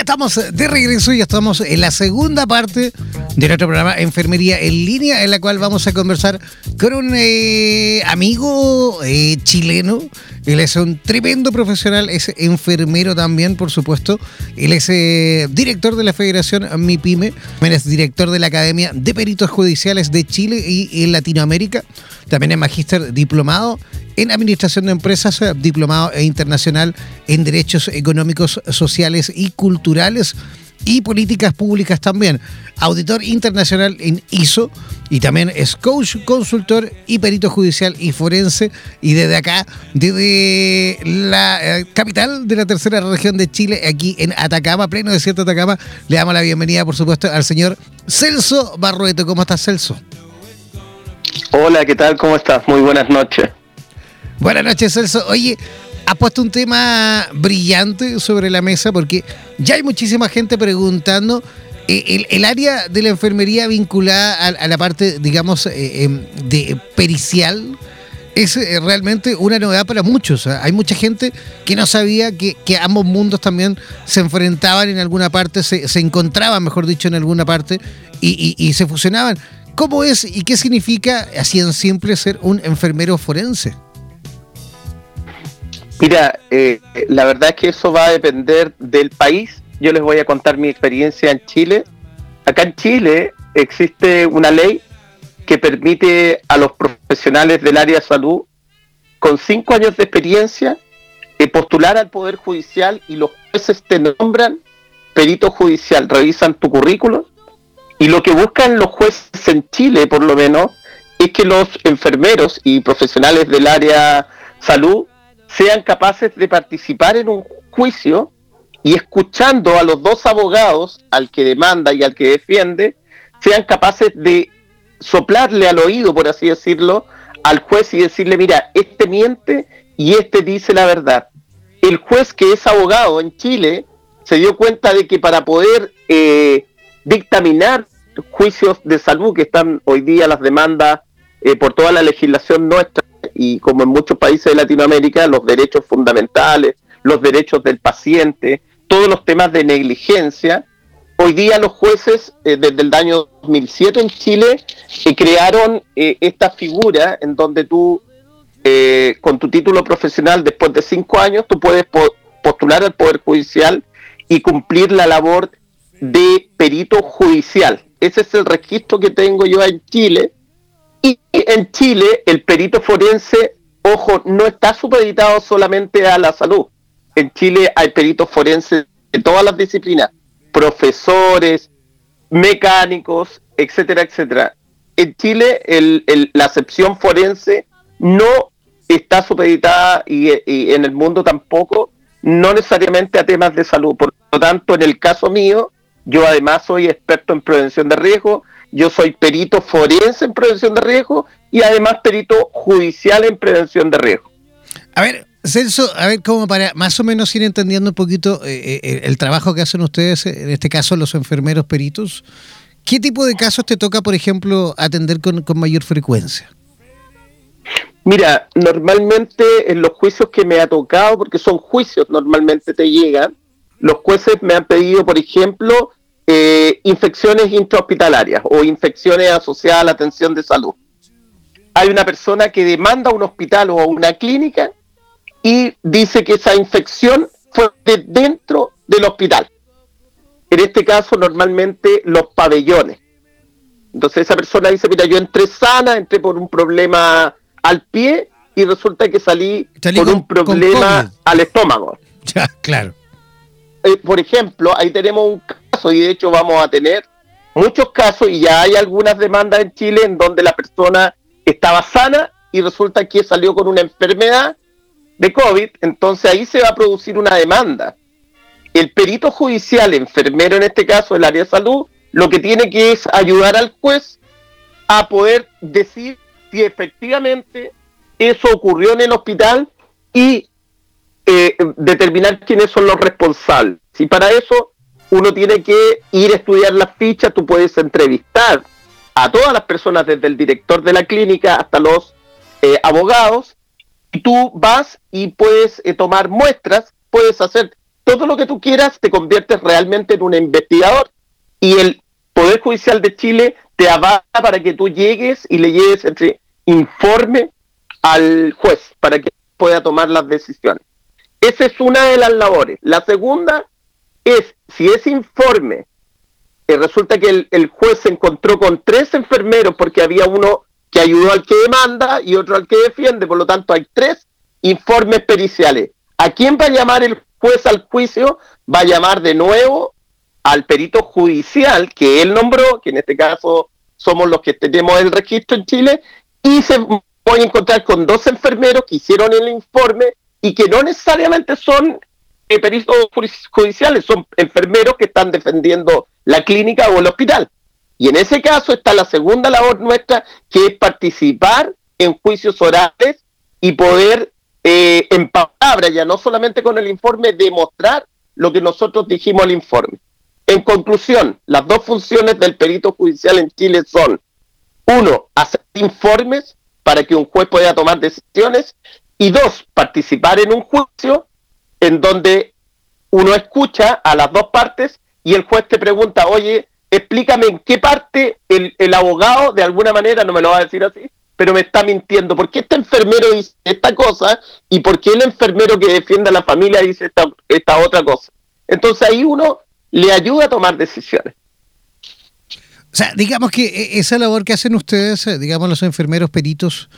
Estamos de regreso y estamos en la segunda parte de nuestro programa Enfermería en línea, en la cual vamos a conversar con un eh, amigo eh, chileno. Él es un tremendo profesional, es enfermero también, por supuesto. Él es eh, director de la Federación MIPYME, también es director de la Academia de Peritos Judiciales de Chile y en Latinoamérica. También es magíster diplomado en Administración de Empresas, diplomado internacional en Derechos Económicos, Sociales y Culturales y Políticas Públicas también. Auditor internacional en ISO y también es coach, consultor y perito judicial y forense. Y desde acá, desde la eh, capital de la tercera región de Chile, aquí en Atacama, pleno desierto de Atacama, le damos la bienvenida, por supuesto, al señor Celso Barrueto. ¿Cómo estás, Celso? Hola, ¿qué tal? ¿Cómo estás? Muy buenas noches. Buenas noches, Celso. Oye, ha puesto un tema brillante sobre la mesa porque ya hay muchísima gente preguntando eh, el, área de la enfermería vinculada a, la parte, digamos, eh, em, de pericial es eh, realmente una novedad para muchos. Hay mucha gente que no sabía que, ambos mundos también se enfrentaban en alguna parte, se, encontraban, mejor dicho, en alguna parte y se fusionaban. ¿Cómo es y qué significa, así en simple, ser un enfermero forense? Mira, eh, la verdad es que eso va a depender del país. Yo les voy a contar mi experiencia en Chile. Acá en Chile existe una ley que permite a los profesionales del área de salud con cinco años de experiencia eh, postular al Poder Judicial y los jueces te nombran perito judicial, revisan tu currículo y lo que buscan los jueces en Chile, por lo menos, es que los enfermeros y profesionales del área salud sean capaces de participar en un juicio y escuchando a los dos abogados, al que demanda y al que defiende, sean capaces de soplarle al oído, por así decirlo, al juez y decirle, mira, este miente y este dice la verdad. El juez que es abogado en Chile se dio cuenta de que para poder eh, dictaminar juicios de salud que están hoy día las demandas eh, por toda la legislación nuestra y como en muchos países de Latinoamérica, los derechos fundamentales, los derechos del paciente, todos los temas de negligencia. Hoy día los jueces, eh, desde el año 2007 en Chile, eh, crearon esta figura en donde tú, con tu título profesional, después de cinco años, tú puedes postular al Poder Judicial y cumplir la labor de perito judicial. Ese es el registro que tengo yo en Chile. Y en Chile el perito forense, ojo, no está supeditado solamente a la salud. En Chile hay peritos forenses de todas las disciplinas, profesores, mecánicos, etcétera, etcétera. En Chile el, la acepción forense no está supeditada y, en el mundo tampoco, no necesariamente a temas de salud. Por lo tanto, en el caso mío, yo además soy experto en prevención de riesgo, yo soy perito forense en prevención de riesgo y además perito judicial en prevención de riesgo. A ver, Celso, a ver, como para más o menos ir entendiendo un poquito eh, eh, el trabajo que hacen ustedes, en este caso los enfermeros peritos, ¿qué tipo de casos te toca, por ejemplo, atender con, con mayor frecuencia? Mira, normalmente en los juicios que me ha tocado, porque son juicios, normalmente te llegan, los jueces me han pedido, por ejemplo, eh, infecciones intrahospitalarias o infecciones asociadas a la atención de salud. Hay una persona que demanda un hospital o una clínica y dice que esa infección fue de dentro del hospital. En este caso, normalmente los pabellones. Entonces esa persona dice, mira, yo entré sana, entré por un problema al pie y resulta que salí, por un problema al estómago. Ya, claro. Eh, por ejemplo, ahí tenemos un y de hecho vamos a tener muchos casos y ya hay algunas demandas en Chile en donde la persona estaba sana y resulta que salió con una enfermedad de COVID, entonces ahí se va a producir una demanda. El perito judicial, enfermero en este caso del área de salud, lo que tiene que es ayudar al juez a poder decir si efectivamente eso ocurrió en el hospital y eh, determinar quiénes son los responsables. Si para eso uno tiene que ir a estudiar las fichas, tú puedes entrevistar a todas las personas, desde el director de la clínica hasta los eh, abogados, y tú vas y puedes eh, tomar muestras, puedes hacer todo lo que tú quieras, te conviertes realmente en un investigador y el Poder Judicial de Chile te avala para que tú llegues y le llegues entre informe al juez para que pueda tomar las decisiones. Esa es una de las labores. La segunda es, si ese informe eh, resulta que el, juez se encontró con tres enfermeros porque había uno que ayudó al que demanda y otro al que defiende, por lo tanto hay tres informes periciales. ¿A quién va a llamar el juez al juicio? Va a llamar de nuevo al perito judicial que él nombró, que en este caso somos los que tenemos el registro en Chile, y se voy a encontrar con dos enfermeros que hicieron el informe y que no necesariamente son peritos judiciales, son enfermeros que están defendiendo la clínica o el hospital. Y en ese caso está la segunda labor nuestra, que es participar en juicios orales y poder, eh, en palabras, ya no solamente con el informe, demostrar lo que nosotros dijimos al informe. En conclusión, las dos funciones del perito judicial en Chile son uno, hacer informes para que un juez pueda tomar decisiones. Y dos, participar en un juicio en donde uno escucha a las dos partes y el juez te pregunta, oye, explícame en qué parte el, el abogado, de alguna manera, no me lo va a decir así, pero me está mintiendo. ¿Por qué este enfermero dice esta cosa y por qué el enfermero que defiende a la familia dice esta, esta otra cosa? Entonces ahí uno le ayuda a tomar decisiones. O sea, digamos que e, esa labor que hacen ustedes, eh, digamos los enfermeros peritos,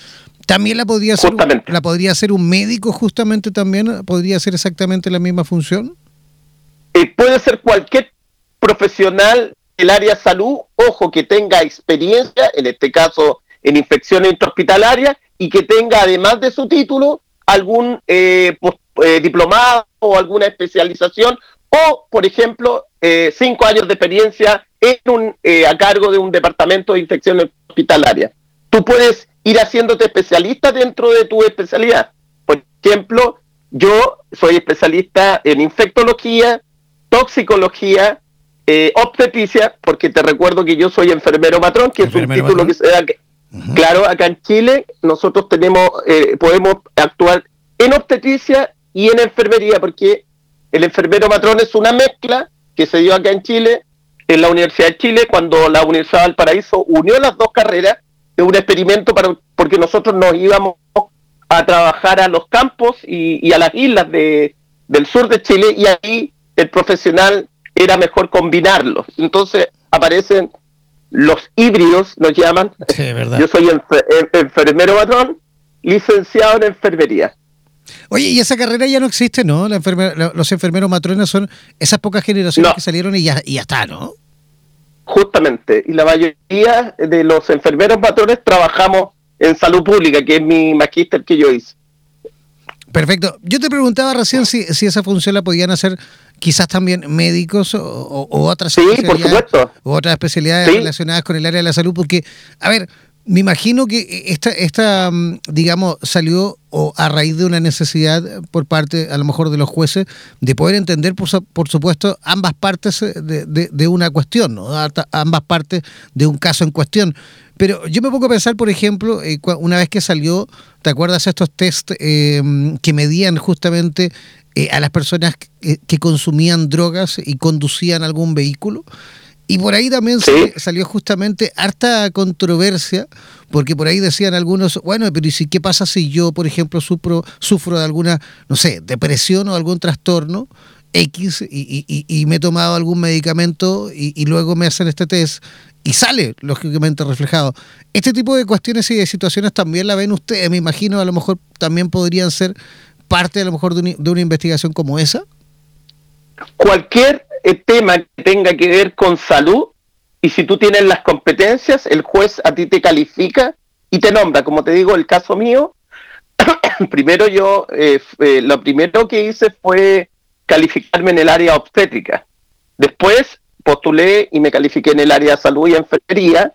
también la podría hacer, la podría hacer un médico justamente también, podría hacer exactamente la misma función. Eh, puede ser cualquier profesional del área salud, ojo que tenga experiencia, en este caso en infecciones intrahospitalarias, y que tenga además de su título algún eh, diplomado o alguna especialización, o por ejemplo cinco años de experiencia un, eh, a cargo de un departamento de infecciones hospitalarias. Tú puedes ir haciéndote especialista dentro de tu especialidad. Por ejemplo, yo soy especialista en infectología, toxicología, eh, obstetricia, porque te recuerdo que yo soy enfermero matrón, que es un título que se da. Claro, acá en Chile nosotros tenemos, eh, podemos actuar en obstetricia y en enfermería, porque el enfermero matrón es una mezcla que se dio acá en Chile en la Universidad de Chile cuando la Universidad del Paraíso unió las dos carreras de un experimento para porque nosotros nos íbamos a trabajar a los campos y, a las islas de, del sur de Chile y ahí el profesional era mejor combinarlos. Entonces aparecen los híbridos, nos llaman. Yo soy enfermero patrón, licenciado en enfermería. Oye, y esa carrera ya no existe, ¿no? La los enfermeros matrones son esas pocas generaciones que salieron y ya, y ya está, ¿no? Justamente, y la mayoría de los enfermeros matrones trabajamos en salud pública, que es mi magíster que yo hice. Perfecto. Yo te preguntaba recién si, si esa función la podían hacer quizás también médicos o, otras sí, por supuesto. otras especialidades relacionadas con el área de la salud, porque, a ver, me imagino que esta, esta, mm, digamos, salió o a raíz de una necesidad por parte, a lo mejor, de los jueces de poder entender, por, por supuesto, ambas partes de, de, una cuestión, ¿no? ambas partes de un caso en cuestión. Pero yo me pongo a pensar, por ejemplo, eh, una vez que salió, ¿te acuerdas estos test eh, que medían justamente eh, a las personas que consumían drogas y conducían algún vehículo? Y por ahí también salió justamente harta controversia, porque por ahí decían algunos, bueno, pero ¿y si, qué pasa si yo, por ejemplo, sufro, sufro de alguna, no sé, depresión o algún trastorno X y, me he tomado algún medicamento y, luego me hacen este test y sale, lógicamente, reflejado? Este tipo de cuestiones y de situaciones también la ven ustedes, me imagino, a lo mejor también podrían ser parte, a lo mejor, de una investigación como esa. Cualquier tema que tenga que ver con salud y si tú tienes las competencias, el juez a ti te califica y te nombra. Como te digo, el caso mío, primero yo, eh, eh, lo primero que hice fue calificarme en el área obstétrica. Después postulé y me califiqué en el área de salud y enfermería,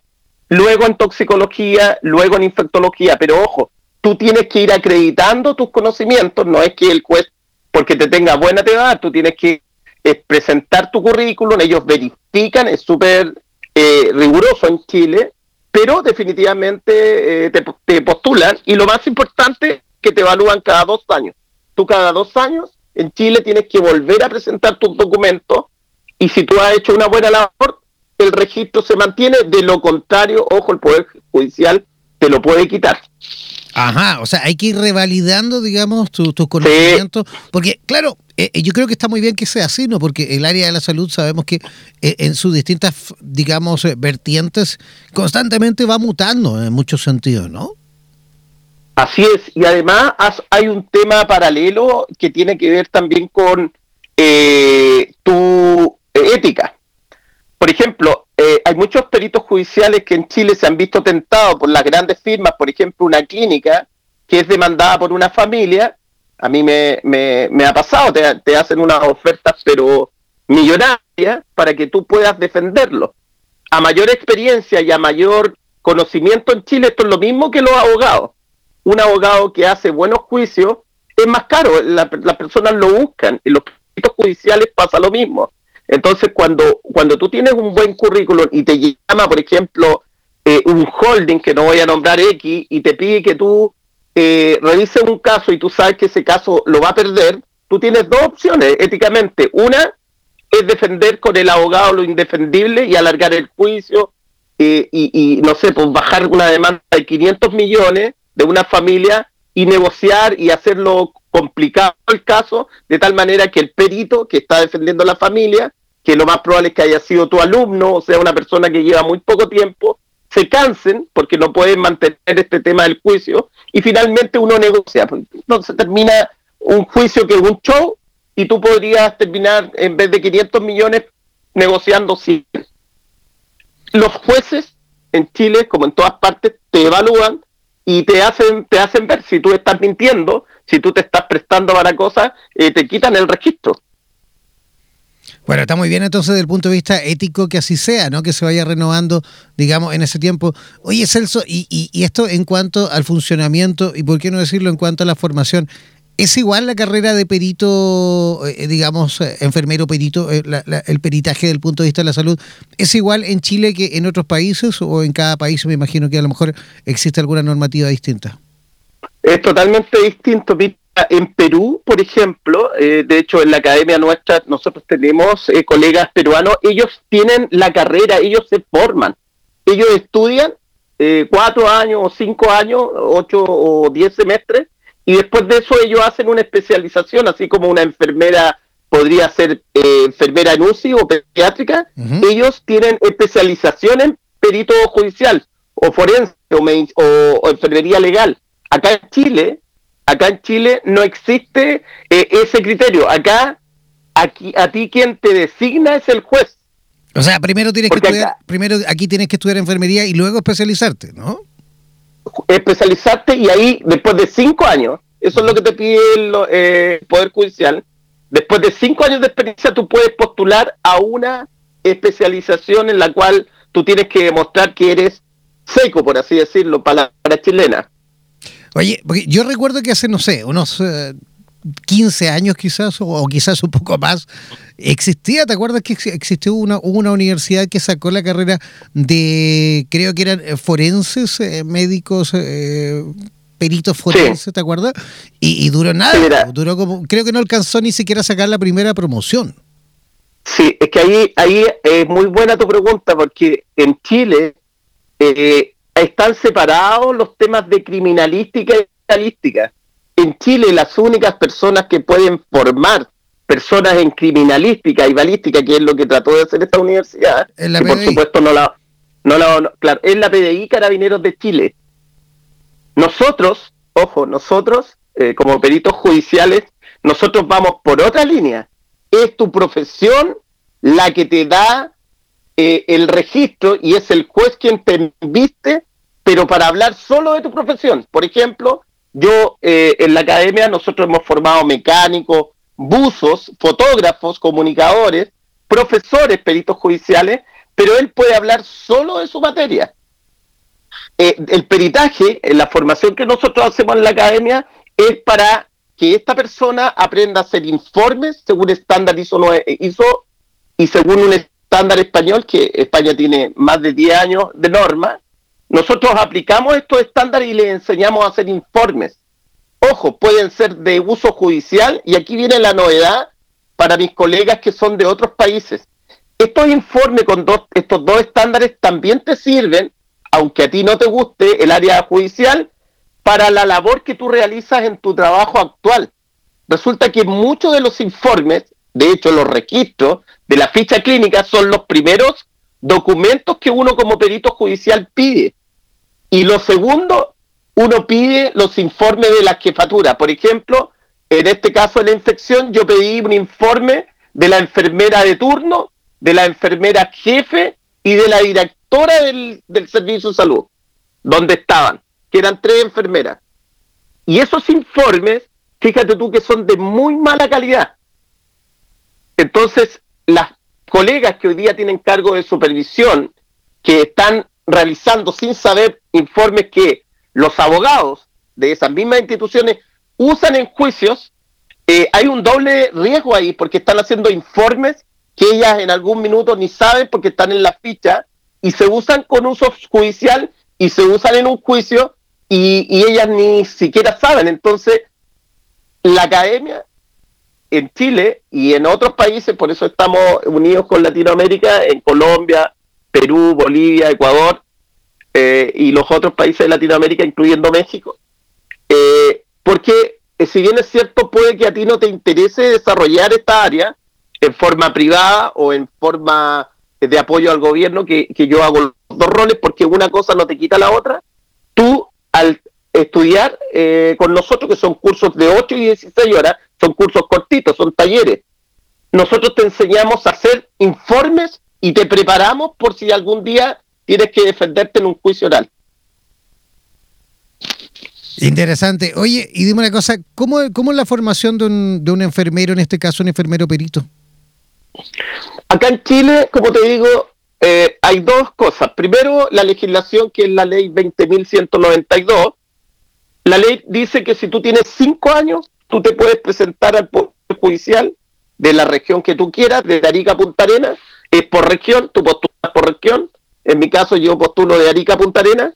luego en toxicología, luego en infectología. Pero ojo, tú tienes que ir acreditando tus conocimientos, no es que el juez, porque te tenga buena te va tú tienes que es presentar tu currículum, ellos verifican, es súper eh, riguroso en Chile, pero definitivamente eh, te, postulan y lo más importante que te evalúan cada dos años. Tú cada dos años en Chile tienes que volver a presentar tus documentos y si tú has hecho una buena labor, el registro se mantiene, de lo contrario, ojo, el Poder Judicial te lo puede quitar. Ajá, o sea, hay que ir revalidando, digamos, tus conocimientos, porque claro, eh, eh, yo creo que está muy bien que sea así, ¿no? Porque el área de la salud sabemos que eh, en sus distintas, digamos, vertientes constantemente va mutando en muchos sentidos, ¿no? Así es, y además hay un tema paralelo que tiene que ver también con tu ética. Por ejemplo, hay muchos peritos judiciales que en Chile se han visto tentados por las grandes firmas, por ejemplo, una clínica que es demandada por una familia a mí me, me, ha pasado, te, hacen unas ofertas pero millonarias para que tú puedas defenderlo. A mayor experiencia y a mayor conocimiento en Chile, esto es lo mismo que los abogados. Un abogado que hace buenos juicios es más caro, las personas lo buscan, y los judiciales pasa lo mismo. Entonces, cuando, cuando tú tienes un buen currículum y te llama, por ejemplo, eh, un holding, que no voy a nombrar X, y te pide que tú eh, revise un caso y tú sabes que ese caso lo va a perder, tú tienes dos opciones éticamente. Una es defender con el abogado lo indefendible y alargar el juicio eh, y, no sé, pues bajar una demanda de 500 millones de una familia y negociar y hacerlo complicado el caso de tal manera que el perito que está defendiendo a la familia, que lo más probable es que haya sido tu alumno, o sea, una persona que lleva muy poco tiempo, se cansen porque no pueden mantener este tema del juicio y finalmente uno negocia. Entonces termina un juicio que es un show y tú podrías terminar en vez de 500 millones negociando 100. Los jueces en Chile, como en todas partes, te evalúan y te hacen te hacen ver si tú estás mintiendo, si tú te estás prestando para cosas, eh, te quitan el registro. Bueno, está muy bien entonces desde el punto de vista ético que así sea, ¿no? Que se vaya renovando, digamos, en ese tiempo. Oye, Celso, y, esto en cuanto al funcionamiento, y por qué no decirlo en cuanto a la formación, ¿es igual la carrera de perito, eh, digamos, eh, enfermero perito, eh, el peritaje del punto de vista de la salud, ¿es igual en Chile que en otros países o en cada país me imagino que a lo mejor existe alguna normativa distinta? Es totalmente distinto, en Perú, por ejemplo, eh, de hecho en la academia nuestra nosotros tenemos eh, colegas peruanos, ellos tienen la carrera, ellos se forman, ellos estudian eh, cuatro años o cinco años, ocho o diez semestres, y después de eso ellos hacen una especialización, así como una enfermera podría ser enfermera en UCI o pediátrica, ellos tienen especialización en perito judicial o forense o enfermería legal. Acá en Chile Acá en Chile no existe eh, ese criterio. Acá, aquí, a ti quien te designa es el juez. O sea, primero tienes que estudiar, primero aquí tienes que estudiar enfermería y luego especializarte, ¿no? especializarte y ahí, después de cinco años, eso es lo que te pide el eh, Poder Judicial, después de cinco años de experiencia tú puedes postular a una especialización en la cual tú tienes que demostrar que eres seco, por así decirlo, palabra chilena. Oye, porque yo recuerdo que hace, no sé, unos 15 años quizás, o, quizás un poco más, existía, ¿te acuerdas que existió una, una universidad que sacó la carrera de, creo que eran eh, forenses, eh, médicos, eh, peritos forenses, ¿te acuerdas? Y, duró nada, duró como, creo que no alcanzó ni siquiera a sacar la primera promoción. Sí, es que ahí, ahí es muy buena tu pregunta, porque en Chile están separados los temas de criminalística y estadística en Chile las únicas personas que pueden formar personas en criminalística y balística, que es lo que trató de hacer esta universidad, y por supuesto no la, no la, claro, es la PDI Carabineros de Chile. Nosotros, ojo, nosotros eh, como peritos judiciales, nosotros vamos por otra línea. Es tu profesión la que te da eh, el registro y es el juez quien te inviste, pero para hablar solo de tu profesión. Por ejemplo, yo, eh, en la academia, nosotros hemos formado mecánicos, buzos, fotógrafos, comunicadores, profesores, peritos judiciales, pero él puede hablar solo de su materia. Eh, el peritaje, en la formación que nosotros hacemos en la academia, es para que esta persona aprenda a hacer informes según estándar ISO, ISO y según un estándar español, que España tiene más de 10 años de norma, nosotros aplicamos estos estándares y les enseñamos a hacer informes. Ojo, pueden ser de uso judicial y aquí viene la novedad para mis colegas que son de otros países. Estos informes con estos dos estándares también te sirven, aunque a ti no te guste el área judicial, para la labor que tú realizas en tu trabajo actual. Resulta que muchos de los informes, de hecho los registros de la ficha clínica son los primeros documentos que uno como perito judicial pide. Y lo segundo, uno pide los informes de la jefatura. Por ejemplo, en este caso de la infección, yo pedí un informe de la enfermera de turno, de la enfermera jefe y de la directora del, servicio de salud, donde estaban, que eran tres enfermeras. Y esos informes, fíjate tú que son de muy mala calidad. Entonces, las colegas que hoy día tienen cargo de supervisión, que están realizando sin saber informes que los abogados de esas mismas instituciones usan en juicios, eh, hay un doble riesgo ahí porque están haciendo informes que ellas en algún minuto ni saben porque están en la ficha y se usan con uso judicial y se usan en un juicio y, y ellas ni siquiera saben. Entonces, la academia en Chile y en otros países, por eso estamos unidos con Latinoamérica, en Colombia, Perú, Bolivia, Ecuador eh, y los otros países de Latinoamérica, incluyendo México. Eh, porque eh, si bien es cierto, puede que a ti no te interese desarrollar esta área en forma privada o en forma de apoyo al gobierno, que, que yo hago los dos roles porque una cosa no te quita la otra, tú al estudiar con nosotros, que son cursos de 8 y 16 horas, son cursos cortitos, son talleres, nosotros te enseñamos a hacer informes y te preparamos por si algún día tienes que defenderte en un juicio oral. Interesante. Oye, y dime una cosa, ¿cómo, cómo es la formación de un, de un enfermero, en este caso un enfermero perito? Acá en Chile, como te digo, eh, hay dos cosas. Primero, la legislación que es la ley 20.192. La ley dice que si tú tienes cinco años, tú te puedes presentar al Poder Judicial de la región que tú quieras, de Arica a Punta Arenas, es por región, tú postulas por región. En mi caso, yo postulo de Arica a Punta Arenas,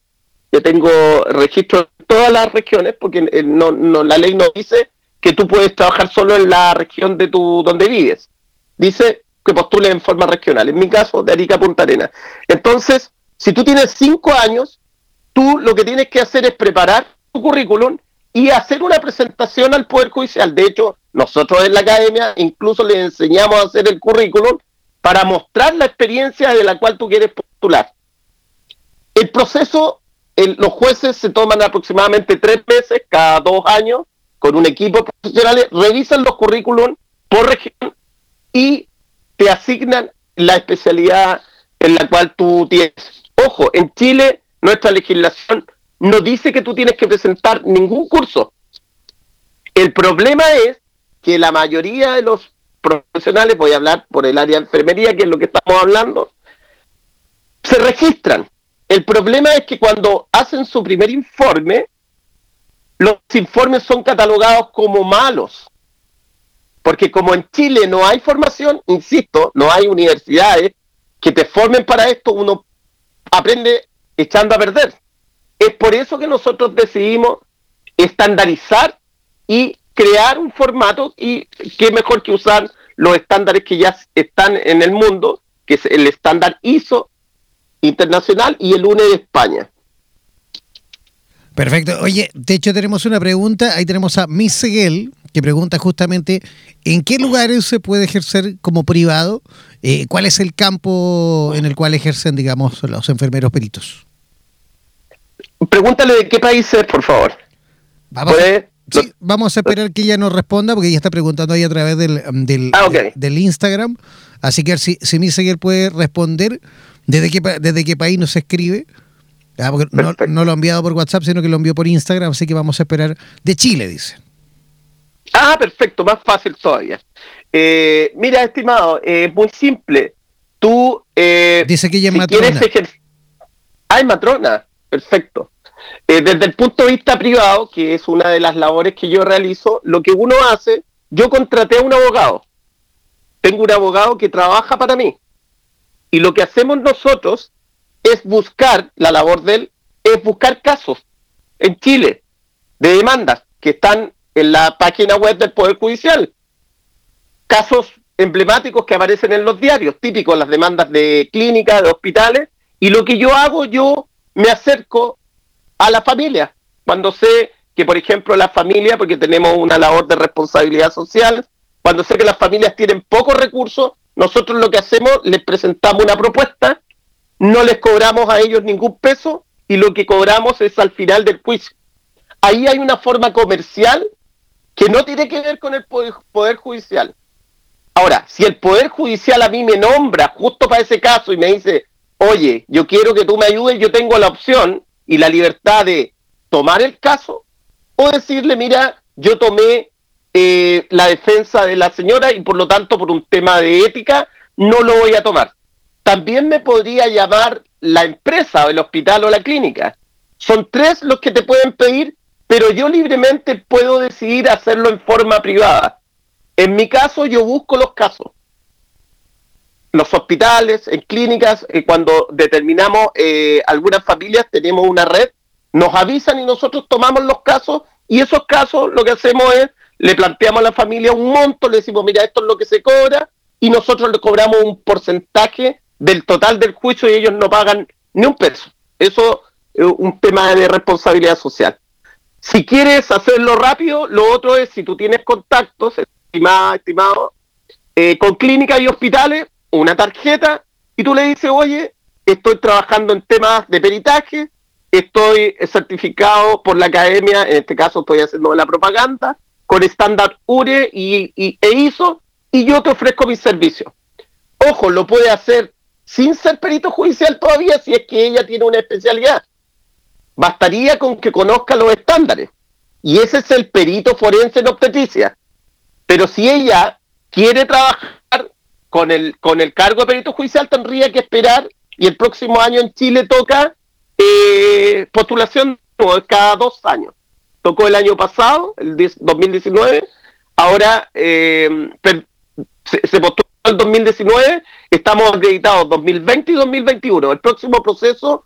que tengo registro en todas las regiones, porque eh, no, la ley no dice que tú puedes trabajar solo en la región de tu donde vives. Dice que postules en forma regional. En mi caso, de Arica a Punta Arenas. Entonces, si tú tienes cinco años, tú lo que tienes que hacer es preparar tu currículum y hacer una presentación al Poder Judicial. De hecho, nosotros en la academia incluso le enseñamos a hacer el currículum para mostrar la experiencia de la cual tú quieres postular. El proceso, los jueces se toman aproximadamente tres meses cada dos años con un equipo de profesionales, revisan los currículums por región y te asignan la especialidad en la cual tú tienes. Ojo, en Chile nuestra legislación no dice que tú tienes que presentar ningún curso. El problema es que la mayoría de los profesionales, voy a hablar por el área de enfermería, que es lo que estamos hablando, se registran. El problema es que cuando hacen su primer informe, los informes son catalogados como malos. Porque como en Chile no hay formación, insisto, no hay universidades que te formen para esto, uno aprende echando a perder. Es por eso que nosotros decidimos estandarizar y crear un formato y qué mejor que usar los estándares que ya están en el mundo, que es el estándar ISO internacional y el UNE de España. Perfecto. Oye, de hecho tenemos una pregunta, ahí tenemos a Miss Seguel, que pregunta justamente en qué lugares se puede ejercer como privado, eh, cuál es el campo en el cual ejercen, digamos, los enfermeros peritos. Pregúntale de qué país es, por favor. Vamos, sí, vamos a esperar que ella nos responda, porque ella está preguntando ahí a través del, del, Ah, de- del Instagram. Así que si, si Miss Seguel puede responder desde qué, desde qué país nos escribe. Ah, porque no, no lo ha enviado por WhatsApp, sino que lo envió por Instagram, así que vamos a esperar. De Chile, dice. Ah, perfecto, más fácil todavía. Eh, mira, estimado, es muy simple. Tú, eh, Dice que ella es si matrona. ejer- Ah, es matrona, perfecto. Eh, desde el punto de vista privado, que es una de las labores que yo realizo, lo que uno hace, yo contraté a un abogado. Tengo un abogado que trabaja para mí. Y lo que hacemos nosotros es buscar, la labor de él, es buscar casos en Chile de demandas que están en la página web del Poder Judicial. Casos emblemáticos que aparecen en los diarios, típicos las demandas de clínicas, de hospitales, y lo que yo hago, yo me acerco a la familia. Cuando sé que, por ejemplo, la familia, porque tenemos una labor de responsabilidad social, cuando sé que las familias tienen pocos recursos, nosotros lo que hacemos, les presentamos una propuesta, no les cobramos a ellos ningún peso y lo que cobramos es al final del juicio. Ahí hay una forma comercial que no tiene que ver con el poder, judicial. Ahora, si el Poder Judicial a mí me nombra justo para ese caso y me dice, oye, yo quiero que tú me ayudes, yo tengo la opción y la libertad de tomar el caso o decirle, mira, yo tomé eh, la defensa de la señora y por lo tanto por un tema de ética no lo voy a tomar. También me podría llamar la empresa o el hospital o la clínica. Son tres los que te pueden pedir, pero yo libremente puedo decidir hacerlo en forma privada. En mi caso, yo busco los casos. Los hospitales, en clínicas, eh, cuando determinamos eh, algunas familias, tenemos una red, nos avisan y nosotros tomamos los casos y esos casos lo que hacemos es, le planteamos a la familia un monto, le decimos, mira, esto es lo que se cobra y nosotros le cobramos un porcentaje del total del juicio y ellos no pagan ni un peso. Eso es un tema de responsabilidad social. Si quieres hacerlo rápido, lo otro es si tú tienes contactos, estimada, estimado, eh, con clínicas y hospitales, una tarjeta, y tú le dices, oye, estoy trabajando en temas de peritaje, estoy certificado por la academia, en este caso estoy haciendo la propaganda, con estándar URE y, y- e ISO, y yo te ofrezco mis servicios. Ojo, lo puede hacer sin ser perito judicial todavía si es que ella tiene una especialidad. Bastaría con que conozca los estándares. Y ese es el perito forense en obstetricia. Pero si ella quiere trabajar con el, con el cargo de perito judicial, tendría que esperar y el próximo año en Chile toca eh, postulación cada dos años. Tocó el año pasado, el 10 2019, ahora eh, se, se postuló el 2019, estamos acreditados 2020 y 2021. El próximo proceso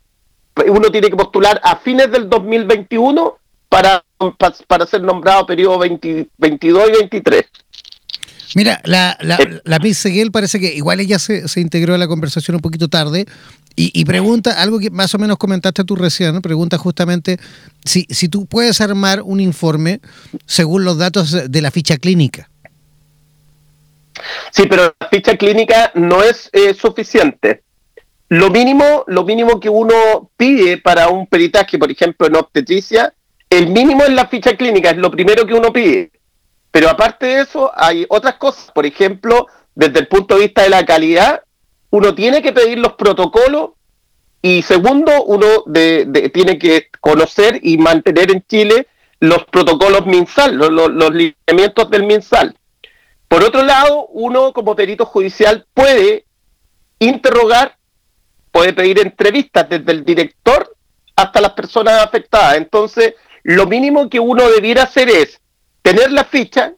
uno tiene que postular a fines del 2021 para, pa- para ser nombrado periodo 20 22 y 23. Mira, la, la, Eh. la Miss Seguel parece que igual ella se, se integró a la conversación un poquito tarde y, y pregunta algo que más o menos comentaste tú recién, ¿no? pregunta justamente si, si tú puedes armar un informe según los datos de la ficha clínica. Sí, pero la ficha clínica no es eh, suficiente. Lo mínimo, lo mínimo que uno pide para un peritaje, por ejemplo, en obstetricia, el mínimo es la ficha clínica, es lo primero que uno pide. Pero aparte de eso, hay otras cosas. Por ejemplo, desde el punto de vista de la calidad, uno tiene que pedir los protocolos y segundo, uno de, tiene que conocer y mantener en Chile los protocolos MinSal, los, los, lineamientos del MinSal. Por otro lado, uno como perito judicial puede interrogar, puede pedir entrevistas desde el director hasta las personas afectadas. Entonces, lo mínimo que uno debiera hacer es tener la ficha.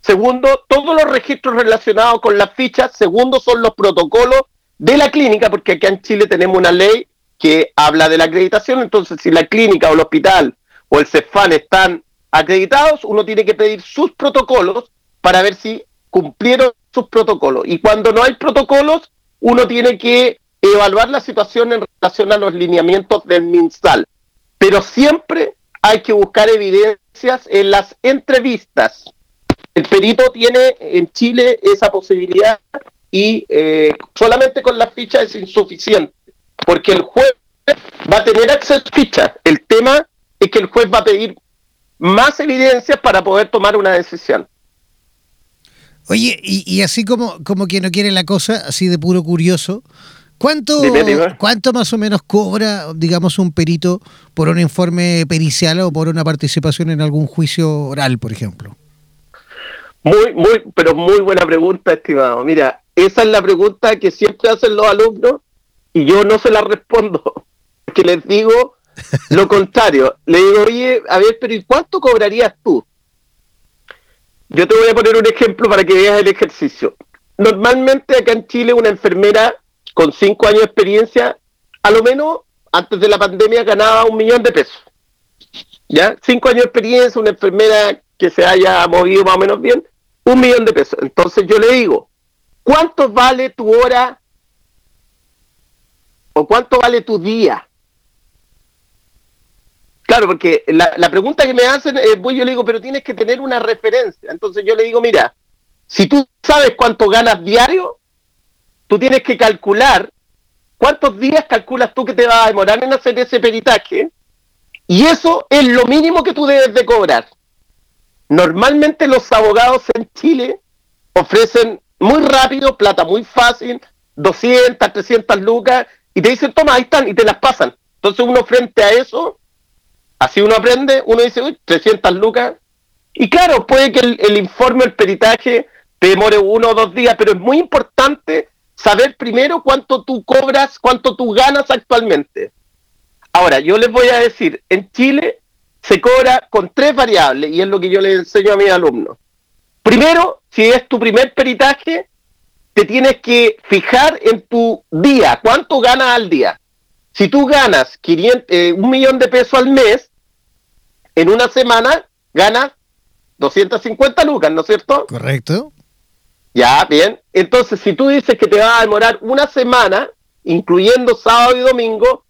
Segundo, todos los registros relacionados con las fichas. Segundo, son los protocolos de la clínica, porque aquí en Chile tenemos una ley que habla de la acreditación. Entonces, si la clínica o el hospital o el CEFAN están acreditados, uno tiene que pedir sus protocolos para ver si cumplieron sus protocolos. Y cuando no hay protocolos, uno tiene que evaluar la situación en relación a los lineamientos del MinSal. Pero siempre hay que buscar en las entrevistas. El perito tiene en Chile esa posibilidad y eh, solamente con la ficha es insuficiente, porque el juez va a tener acceso a ficha. El tema es que el juez va a pedir más evidencias para poder tomar una decisión. Oye, y, así como, como quien no quiere la cosa, así de puro curioso, ¿cuánto, ¿cuánto más o menos cobra, digamos, un perito por un informe pericial o por una participación en algún juicio oral, por ejemplo? Muy, muy, pero muy buena pregunta, estimado. Mira, esa es la pregunta que siempre hacen los alumnos y yo no se la respondo, que les digo lo contrario. Le digo, oye, a ver, pero ¿y cuánto cobrarías tú? Yo te voy a poner un ejemplo para que veas el ejercicio. Normalmente acá en Chile una enfermera con cinco años de experiencia, a lo menos antes de la pandemia ganaba un millón de pesos. ¿Ya? Cinco años de experiencia, una enfermera que se haya movido más o menos bien, un millón de pesos. Entonces yo le digo, ¿cuánto vale tu hora o cuánto vale tu día? Claro, porque la, pregunta que me hacen es, pues yo le digo, pero tienes que tener una referencia. Entonces yo le digo, mira, si tú sabes cuánto ganas diario, tú tienes que calcular cuántos días calculas tú que te va a demorar en hacer ese peritaje, y eso es lo mínimo que tú debes de cobrar. Normalmente los abogados en Chile ofrecen muy rápido, plata muy fácil, 200, 300 lucas, y te dicen, toma, ahí están, y te las pasan. Entonces uno frente a eso Así uno aprende, uno dice, uy, 300 lucas. Y claro, puede que el, informe, el peritaje, te demore uno o dos días, pero es muy importante saber primero cuánto tú cobras, cuánto tú ganas actualmente. Ahora, yo les voy a decir, en Chile se cobra con tres variables y es lo que yo les enseño a mis alumnos. Primero, si es tu primer peritaje, te tienes que fijar en tu día, cuánto ganas al día. Si tú ganas 500, eh, un millón de pesos al mes, en una semana ganas 250 lucas, ¿no es cierto? Correcto. Ya, bien. Entonces, si tú dices que te va a demorar una semana, incluyendo sábado y domingo,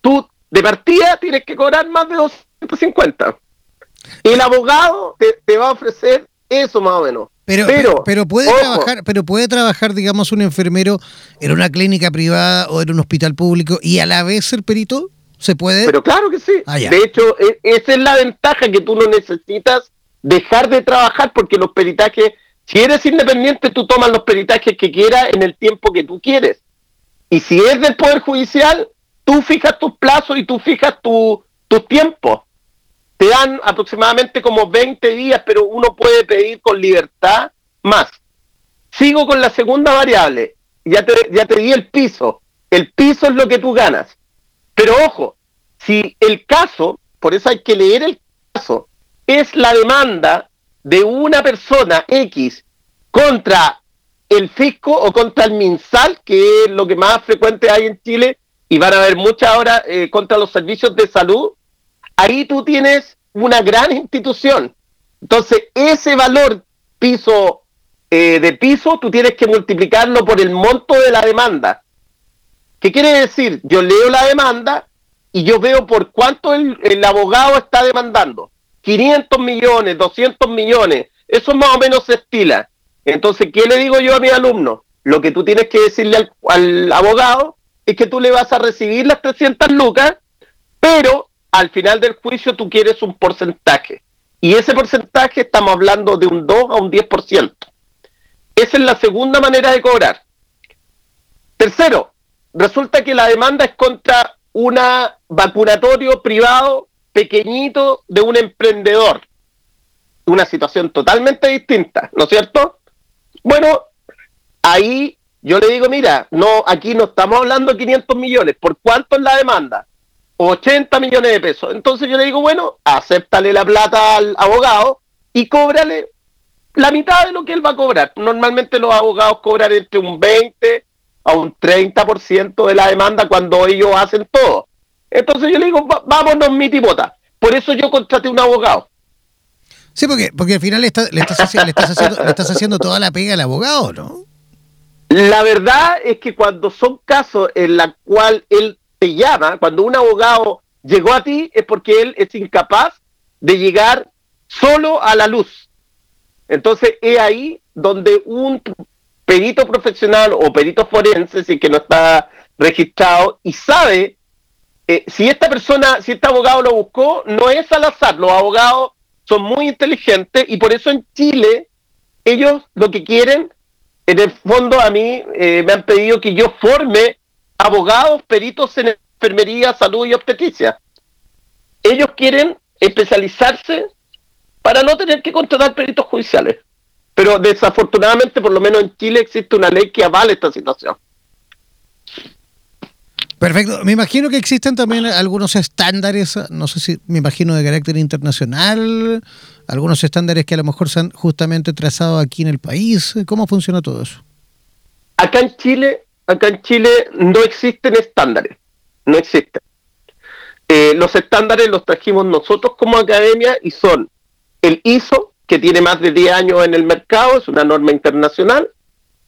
tú de partida tienes que cobrar más de 250. El abogado te va a ofrecer eso más o menos. Pero, pero, puede trabajar, pero puede trabajar, digamos, un enfermero en una clínica privada o en un hospital público y a la vez ser perito, ¿se puede? Pero claro que sí. Ah, de hecho, e, esa es la ventaja que tú no necesitas dejar de trabajar porque los peritajes, si eres independiente, tú tomas los peritajes que quieras en el tiempo que tú quieres. Y si es del Poder Judicial, tú fijas tus plazos y tú fijas tus tiempos te dan aproximadamente como 20 días, pero uno puede pedir con libertad más. Sigo con la segunda variable. Ya te, ya te di el piso. El piso es lo que tú ganas. Pero ojo, si el caso, por eso hay que leer el caso, es la demanda de una persona X contra el fisco o contra el MinSal, que es lo que más frecuente hay en Chile, y van a haber muchas ahora eh, contra los servicios de salud, ahí tú tienes una gran institución. Entonces, ese valor piso eh, de piso, tú tienes que multiplicarlo por el monto de la demanda. ¿Qué quiere decir? Yo leo la demanda y yo veo por cuánto el, el abogado está demandando. 500 millones, 200 millones, eso más o menos se estila. Entonces, ¿qué le digo yo a mi alumno? Lo que tú tienes que decirle al, al abogado es que tú le vas a recibir las 300 lucas, pero al final del juicio tú quieres un porcentaje. Y ese porcentaje estamos hablando de un 2 a un 10%. Esa es la segunda manera de cobrar. Tercero, resulta que la demanda es contra un vacunatorio privado pequeñito de un emprendedor. Una situación totalmente distinta, ¿no es cierto? Bueno, ahí yo le digo, mira, no, aquí no estamos hablando de 500 millones, ¿por cuánto es la demanda? 80 millones de pesos. Entonces yo le digo, bueno, acéptale la plata al abogado y cóbrale la mitad de lo que él va a cobrar. Normalmente los abogados cobran entre un 20 a un 30% de la demanda cuando ellos hacen todo. Entonces yo le digo, vámonos mi tipota. Por eso yo contraté un abogado. Sí, porque, porque al final le, estás, haciendo, le estás haciendo toda la pega al abogado, ¿no? La verdad es que cuando son casos en la cual él te llama, cuando un abogado llegó a ti, es porque él es incapaz de llegar solo a la luz. Entonces es ahí donde un perito profesional o perito forense, si que no está registrado y sabe eh, si esta persona, si este abogado lo buscó, no es al azar. Los abogados son muy inteligentes y por eso en Chile ellos lo que quieren, en el fondo a mí eh, me han pedido que yo forme abogados peritos en enfermería, salud y obstetricia. Ellos quieren especializarse para no tener que contratar peritos judiciales. Pero desafortunadamente, por lo menos en Chile, existe una ley que avale esta situación. Perfecto. Me imagino que existen también algunos estándares, no sé si me imagino de carácter internacional, algunos estándares que a lo mejor se han justamente trazado aquí en el país. ¿Cómo funciona todo eso? Acá en Chile, acá en Chile no existen estándares, no existen. Eh, los estándares los trajimos nosotros como academia y son el ISO, que tiene más de 10 años en el mercado, es una norma internacional.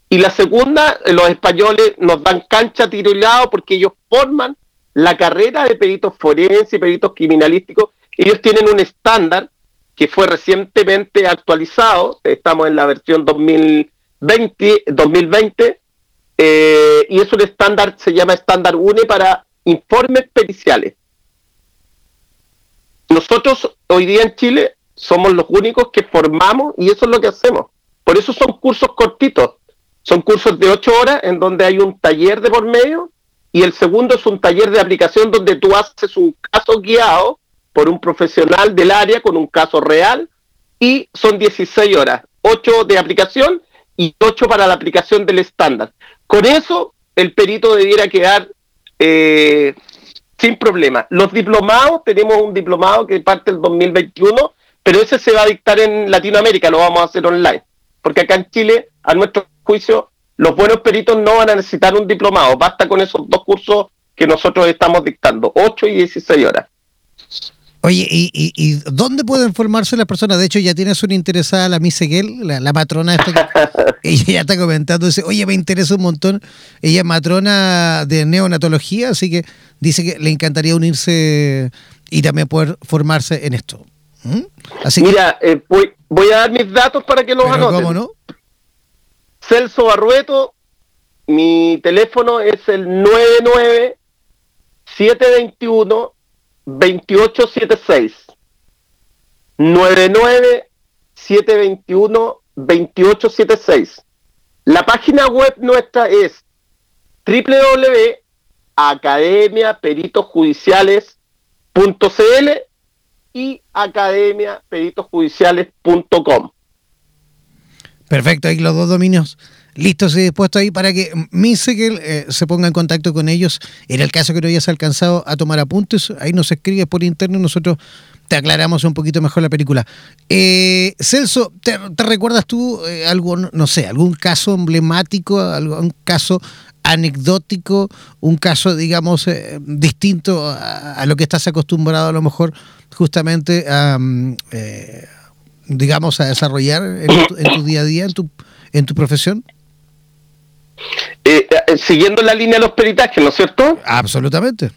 Y la segunda, eh, los españoles nos dan cancha tiro y lado porque ellos forman la carrera de peritos forenses y peritos criminalísticos. Ellos tienen un estándar que fue recientemente actualizado, estamos en la versión 2020, 2020 eh, y es un estándar, se llama estándar UNE para informes periciales. Nosotros hoy día en Chile somos los únicos que formamos y eso es lo que hacemos. Por eso son cursos cortitos. Son cursos de ocho horas en donde hay un taller de por medio y el segundo es un taller de aplicación donde tú haces un caso guiado por un profesional del área con un caso real y son 16 horas, 8 de aplicación y 8 para la aplicación del estándar. Con eso el perito debiera quedar eh, sin problema. Los diplomados, tenemos un diplomado que parte el 2021 pero ese se va a dictar en Latinoamérica, lo vamos a hacer online, porque acá en Chile, a nuestro juicio, los buenos peritos no van a necesitar un diplomado, basta con esos dos cursos que nosotros estamos dictando, 8 y 16 horas. Oye, ¿y, y, dónde pueden formarse las personas? De hecho, ya tienes una interesada, la Miss Seguel, la, matrona esta ella ya está comentando, dice, oye, me interesa un montón. Ella es matrona de neonatología, así que dice que le encantaría unirse y también poder formarse en esto. ¿Mm? Mira, eh, voy, voy, a dar mis datos para que los anoten. ¿Cómo no? Celso Barrueto, mi teléfono es el 99 721 2876. 99 721 2876. La página web nuestra es www.academiaperitosjudiciales.cl y. Perfecto, ahí los dos dominios listos y dispuestos ahí para que Misekel eh, se ponga en contacto con ellos. En el caso que no hayas alcanzado a tomar apuntes, ahí nos escribes por interno nosotros te aclaramos un poquito mejor la película. Eh, Celso, ¿te, recuerdas tú eh, algún, no sé, algún caso emblemático, algún caso anecdótico, un caso, digamos, eh, distinto a, lo que estás acostumbrado a lo mejor justamente a, mm, eh, digamos, a desarrollar en tu, día a día, en tu, en tu profesión? Eh, siguiendo la línea de los peritajes, ¿no es cierto? Absolutamente.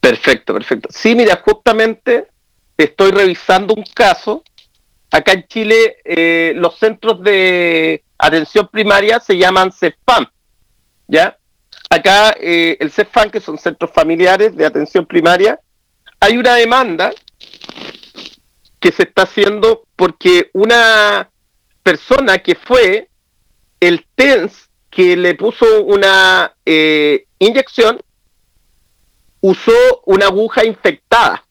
Perfecto, perfecto. Sí, mira, justamente estoy revisando un caso. Acá en Chile, los centros de atención primaria se llaman CEFAM, ¿ya? Acá eh, el CEFAN, que son centros familiares de atención primaria, hay una demanda que se está haciendo porque una persona que fue el TENS que le puso una eh, inyección usó una aguja infectada.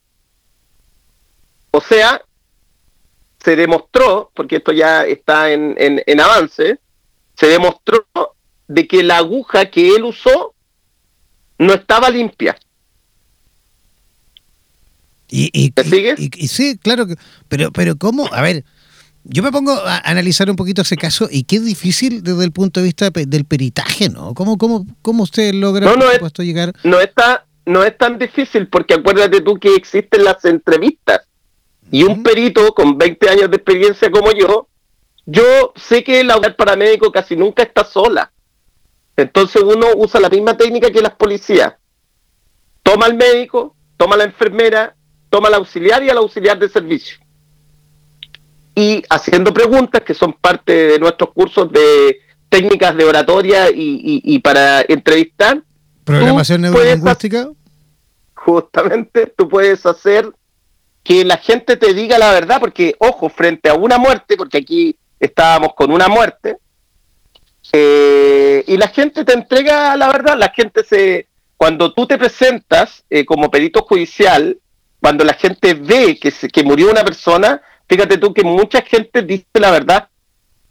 O sea, se demostró, porque esto ya está en, en, avance, se demostró de que la aguja que él usó no estaba limpia. Y, y, Y, sí, claro, pero, pero ¿cómo? A ver, yo me pongo a analizar un poquito ese caso y qué difícil desde el punto de vista del peritaje, ¿no? ¿Cómo, cómo, cómo usted logra no, es, llegar? No está, no es tan difícil porque acuérdate tú que existen las entrevistas y un perito con 20 años de experiencia como yo, yo sé que el para paramédico casi nunca está sola. Entonces uno usa la misma técnica que las policías. Toma al médico, toma a la enfermera, toma al auxiliar y al auxiliar de servicio. Y haciendo preguntas que son parte de nuestros cursos de técnicas de oratoria y, para entrevistar. ¿Programación neurolingüística? Justamente, tú puedes hacer que la gente te diga la verdad, porque, ojo, frente a una muerte, porque aquí estábamos con una muerte, eh, y la gente te entrega la verdad, la gente se, cuando tú te presentas eh, como perito judicial, cuando la gente ve que, se, que murió una persona, fíjate tú que mucha gente dice la verdad,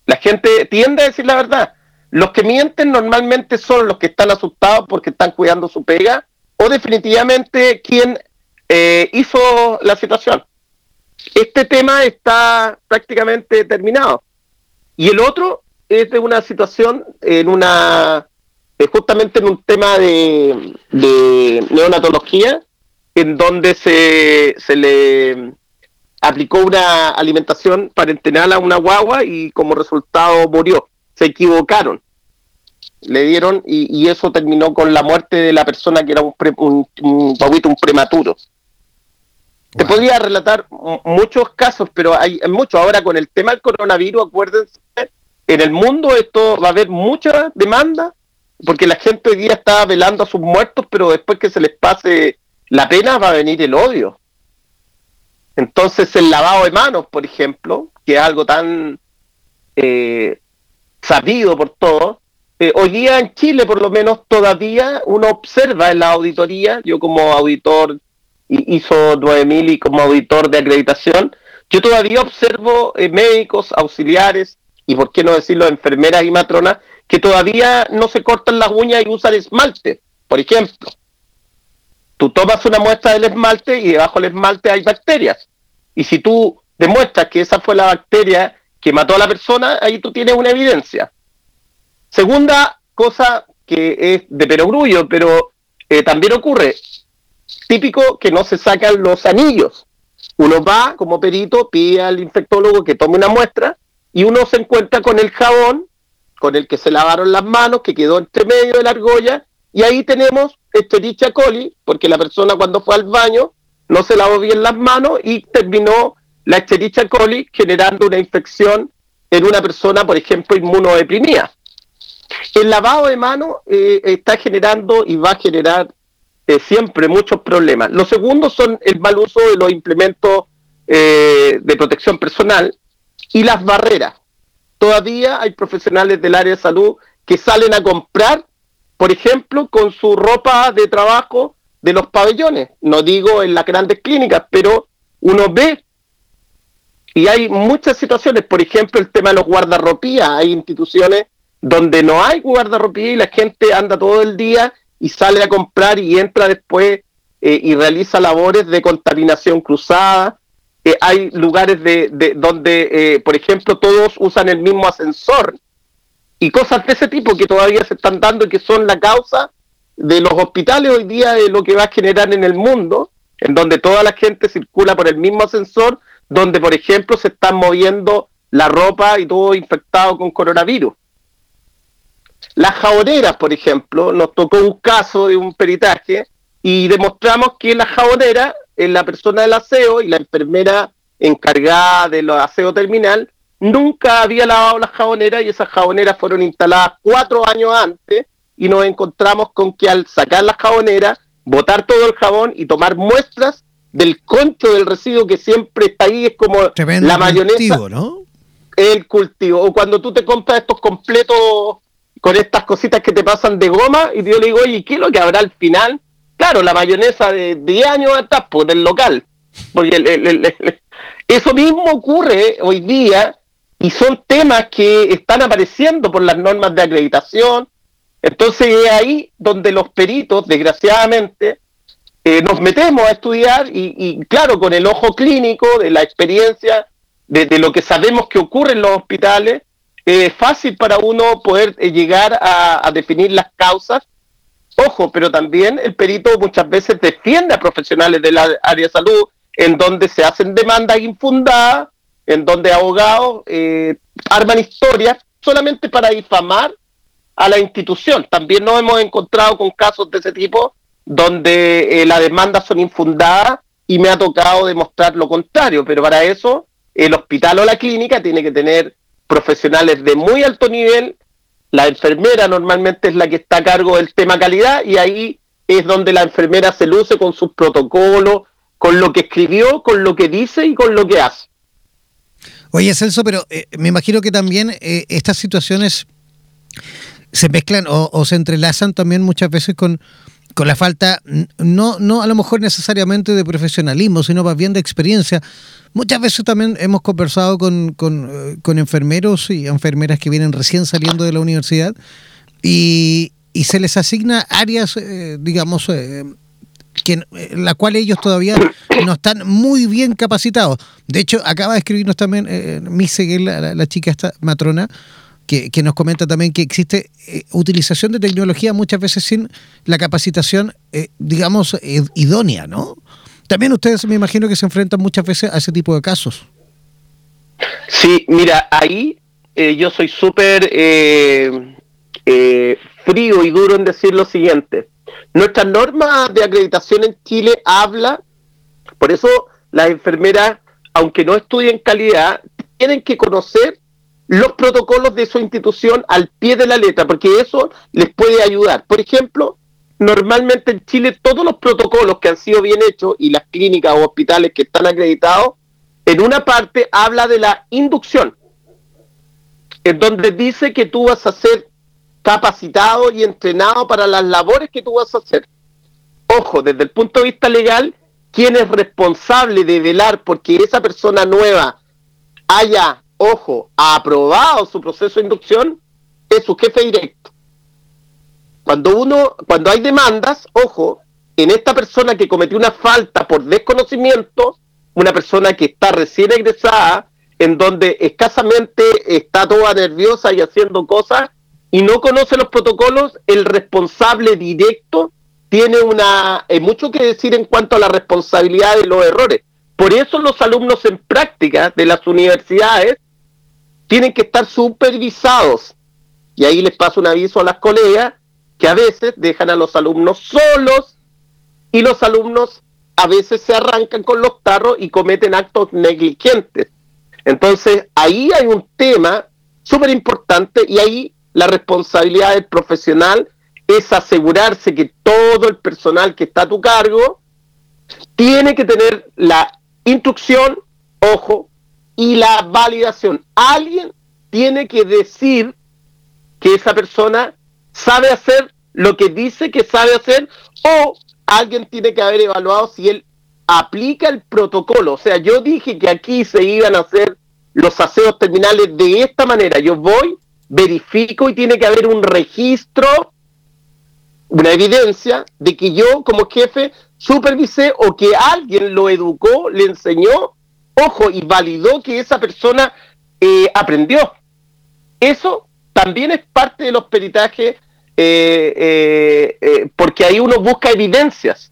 la gente tiende a decir la verdad. Los que mienten normalmente son los que están asustados porque están cuidando su pega o definitivamente quien eh, hizo la situación. Este tema está prácticamente terminado. Y el otro es de una situación en una eh, justamente en un tema de, neonatología en donde se, se le aplicó una alimentación parenteral a una guagua y como resultado murió. Se equivocaron. Le dieron y, eso terminó con la muerte de la persona que era un, un, un, un prematuro. Te podría relatar muchos casos, pero hay, muchos. Ahora con el tema del coronavirus, acuérdense, en el mundo esto va a haber mucha demanda, porque la gente hoy día está velando a sus muertos, pero después que se les pase la pena va a venir el odio. Entonces el lavado de manos, por ejemplo, que es algo tan eh, sabido por todos, eh, hoy día en Chile por lo menos todavía uno observa en la auditoría, yo como auditor hizo 9000 y como auditor de acreditación, yo todavía observo eh, médicos, auxiliares y por qué no decirlo enfermeras y matronas que todavía no se cortan las uñas y usan esmalte, por ejemplo. Tú tomas una muestra del esmalte y debajo del esmalte hay bacterias. Y si tú demuestras que esa fue la bacteria que mató a la persona, ahí tú tienes una evidencia. Segunda cosa que es de perogrullo, pero eh, también ocurre, típico que no se sacan los anillos. Uno va como perito, pide al infectólogo que tome una muestra y uno se encuentra con el jabón con el que se lavaron las manos, que quedó entre medio de la argolla, y ahí tenemos Escherichia coli, porque la persona cuando fue al baño no se lavó bien las manos y terminó la Escherichia coli generando una infección en una persona, por ejemplo, inmunodeprimida. El lavado de manos eh, está generando y va a generar eh, siempre muchos problemas. Los segundos son el mal uso de los implementos eh, de protección personal y las barreras. Todavía hay profesionales del área de salud que salen a comprar, por ejemplo, con su ropa de trabajo de los pabellones. No digo en las grandes clínicas, pero uno ve y hay muchas situaciones, por ejemplo, el tema de los guardarropías. Hay instituciones donde no hay guardarropía y la gente anda todo el día y sale a comprar y entra después eh, y realiza labores de contaminación cruzada. Eh, hay lugares de, de donde, eh, por ejemplo, todos usan el mismo ascensor y cosas de ese tipo que todavía se están dando y que son la causa de los hospitales hoy día de lo que va a generar en el mundo, en donde toda la gente circula por el mismo ascensor, donde, por ejemplo, se están moviendo la ropa y todo infectado con coronavirus. Las jaboneras, por ejemplo, nos tocó un caso de un peritaje y demostramos que la jabonera, en la persona del aseo y la enfermera encargada del aseo terminal, nunca había lavado las jaboneras y esas jaboneras fueron instaladas cuatro años antes y nos encontramos con que al sacar las jaboneras, botar todo el jabón y tomar muestras del concho del residuo que siempre está ahí, es como la mayonesa. ¿no? El cultivo. O cuando tú te compras estos completos con estas cositas que te pasan de goma y yo le digo, oye, ¿qué es lo que habrá al final? Claro, la mayonesa de 10 años atrás, pues del local. Porque eso mismo ocurre hoy día y son temas que están apareciendo por las normas de acreditación. Entonces es ahí donde los peritos, desgraciadamente, eh, nos metemos a estudiar y, claro, con el ojo clínico de la experiencia, de, lo que sabemos que ocurre en los hospitales, es fácil para uno poder eh, llegar a, definir las causas. Ojo, pero también el perito muchas veces defiende a profesionales del área de salud en donde se hacen demandas infundadas, en donde abogados eh, arman historias solamente para difamar a la institución. También nos hemos encontrado con casos de ese tipo donde eh, las demandas son infundadas y me ha tocado demostrar lo contrario, pero para eso el hospital o la clínica tiene que tener profesionales de muy alto nivel, la enfermera normalmente es la que está a cargo del tema calidad y ahí es donde la enfermera se luce con sus protocolos, con lo que escribió, con lo que dice y con lo que hace. Oye, Celso, pero eh, me imagino que también eh, estas situaciones se mezclan o, se entrelazan también muchas veces con, con la falta, no, no a lo mejor necesariamente de profesionalismo, sino más bien de experiencia. Muchas veces también hemos conversado con, con, eh, enfermeros y enfermeras que vienen recién saliendo de la universidad y, y se les asigna áreas, digamos, que, la cual ellos todavía no están muy bien capacitados. De hecho, acaba de escribirnos también eh, Miss la, chica esta matrona, que, nos comenta también que existe eh, utilización de tecnología muchas veces sin la capacitación, eh, digamos, idónea, ¿no? También ustedes me imagino que se enfrentan muchas veces a ese tipo de casos. Sí, mira, ahí yo soy súper frío y duro en decir lo siguiente. Nuestra norma de acreditación en Chile habla, por eso las enfermeras, aunque no estudien calidad, tienen que conocer los protocolos de su institución al pie de la letra, porque eso les puede ayudar. Por ejemplo, normalmente en Chile todos los protocolos que han sido bien hechos y las clínicas o hospitales que están acreditados, en una parte habla de la inducción, en donde dice que tú vas a hacer capacitado y entrenado para las labores que tú vas a hacer. Ojo, desde el punto de vista legal, quien es responsable de velar porque esa persona nueva haya, ojo, aprobado su proceso de inducción, es su jefe directo. Cuando uno, cuando hay demandas, ojo, en esta persona que cometió una falta por desconocimiento, una persona que está recién egresada, en donde escasamente está toda nerviosa y haciendo cosas y no conoce los protocolos, el responsable directo tiene una eh, mucho que decir en cuanto a la responsabilidad de los errores. Por eso los alumnos en práctica de las universidades tienen que estar supervisados. Y ahí les paso un aviso a las colegas que a veces dejan a los alumnos solos y los alumnos a veces se arrancan con los tarros y cometen actos negligentes. Entonces ahí hay un tema súper importante y ahí la responsabilidad del profesional es asegurarse que todo el personal que está a tu cargo tiene que tener la instrucción, ojo, y la validación. Alguien tiene que decir que esa persona sabe hacer lo que dice que sabe hacer o alguien tiene que haber evaluado si él aplica el protocolo. O sea, yo dije que aquí se iban a hacer los aseos terminales de esta manera. Yo voy verifico y tiene que haber un registro, una evidencia de que yo como jefe supervisé o que alguien lo educó, le enseñó, ojo, y validó que esa persona eh, aprendió. Eso también es parte de los peritajes eh, eh, porque ahí uno busca evidencias.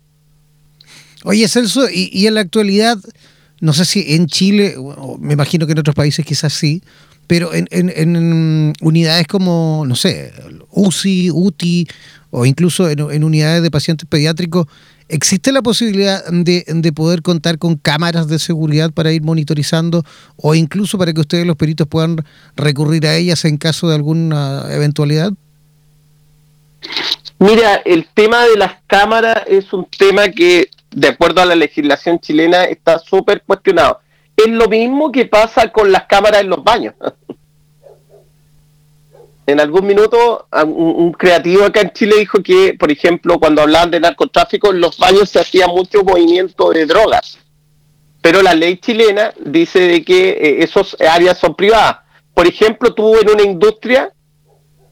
Oye, Celso, y, en la actualidad, no sé si en Chile, me imagino que en otros países quizás sí, pero en, unidades como, no sé, UCI, UTI o incluso en, unidades de pacientes pediátricos, ¿existe la posibilidad de, poder contar con cámaras de seguridad para ir monitorizando o incluso para que ustedes los peritos puedan recurrir a ellas en caso de alguna eventualidad? Mira, el tema de las cámaras es un tema que, de acuerdo a la legislación chilena, está súper cuestionado es lo mismo que pasa con las cámaras en los baños. En algún minuto un, creativo acá en Chile dijo que, por ejemplo, cuando hablaban de narcotráfico, en los baños se hacía mucho movimiento de drogas. Pero la ley chilena dice de que eh, esos áreas son privadas. Por ejemplo, tú en una industria,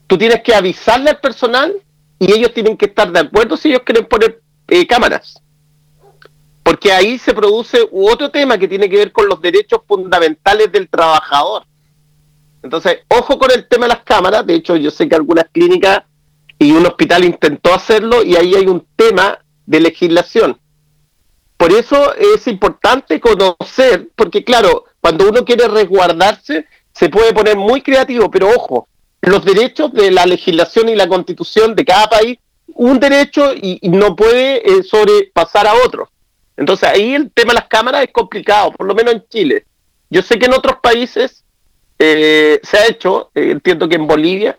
tú tienes que avisarle al personal y ellos tienen que estar de acuerdo si ellos quieren poner eh, cámaras. Porque ahí se produce otro tema que tiene que ver con los derechos fundamentales del trabajador. Entonces, ojo con el tema de las cámaras. De hecho, yo sé que algunas clínicas y un hospital intentó hacerlo y ahí hay un tema de legislación. Por eso es importante conocer, porque claro, cuando uno quiere resguardarse, se puede poner muy creativo, pero ojo, los derechos de la legislación y la constitución de cada país, un derecho y, no puede eh, sobrepasar a otro. Entonces ahí el tema de las cámaras es complicado, por lo menos en Chile. Yo sé que en otros países eh, se ha hecho, eh, entiendo que en Bolivia,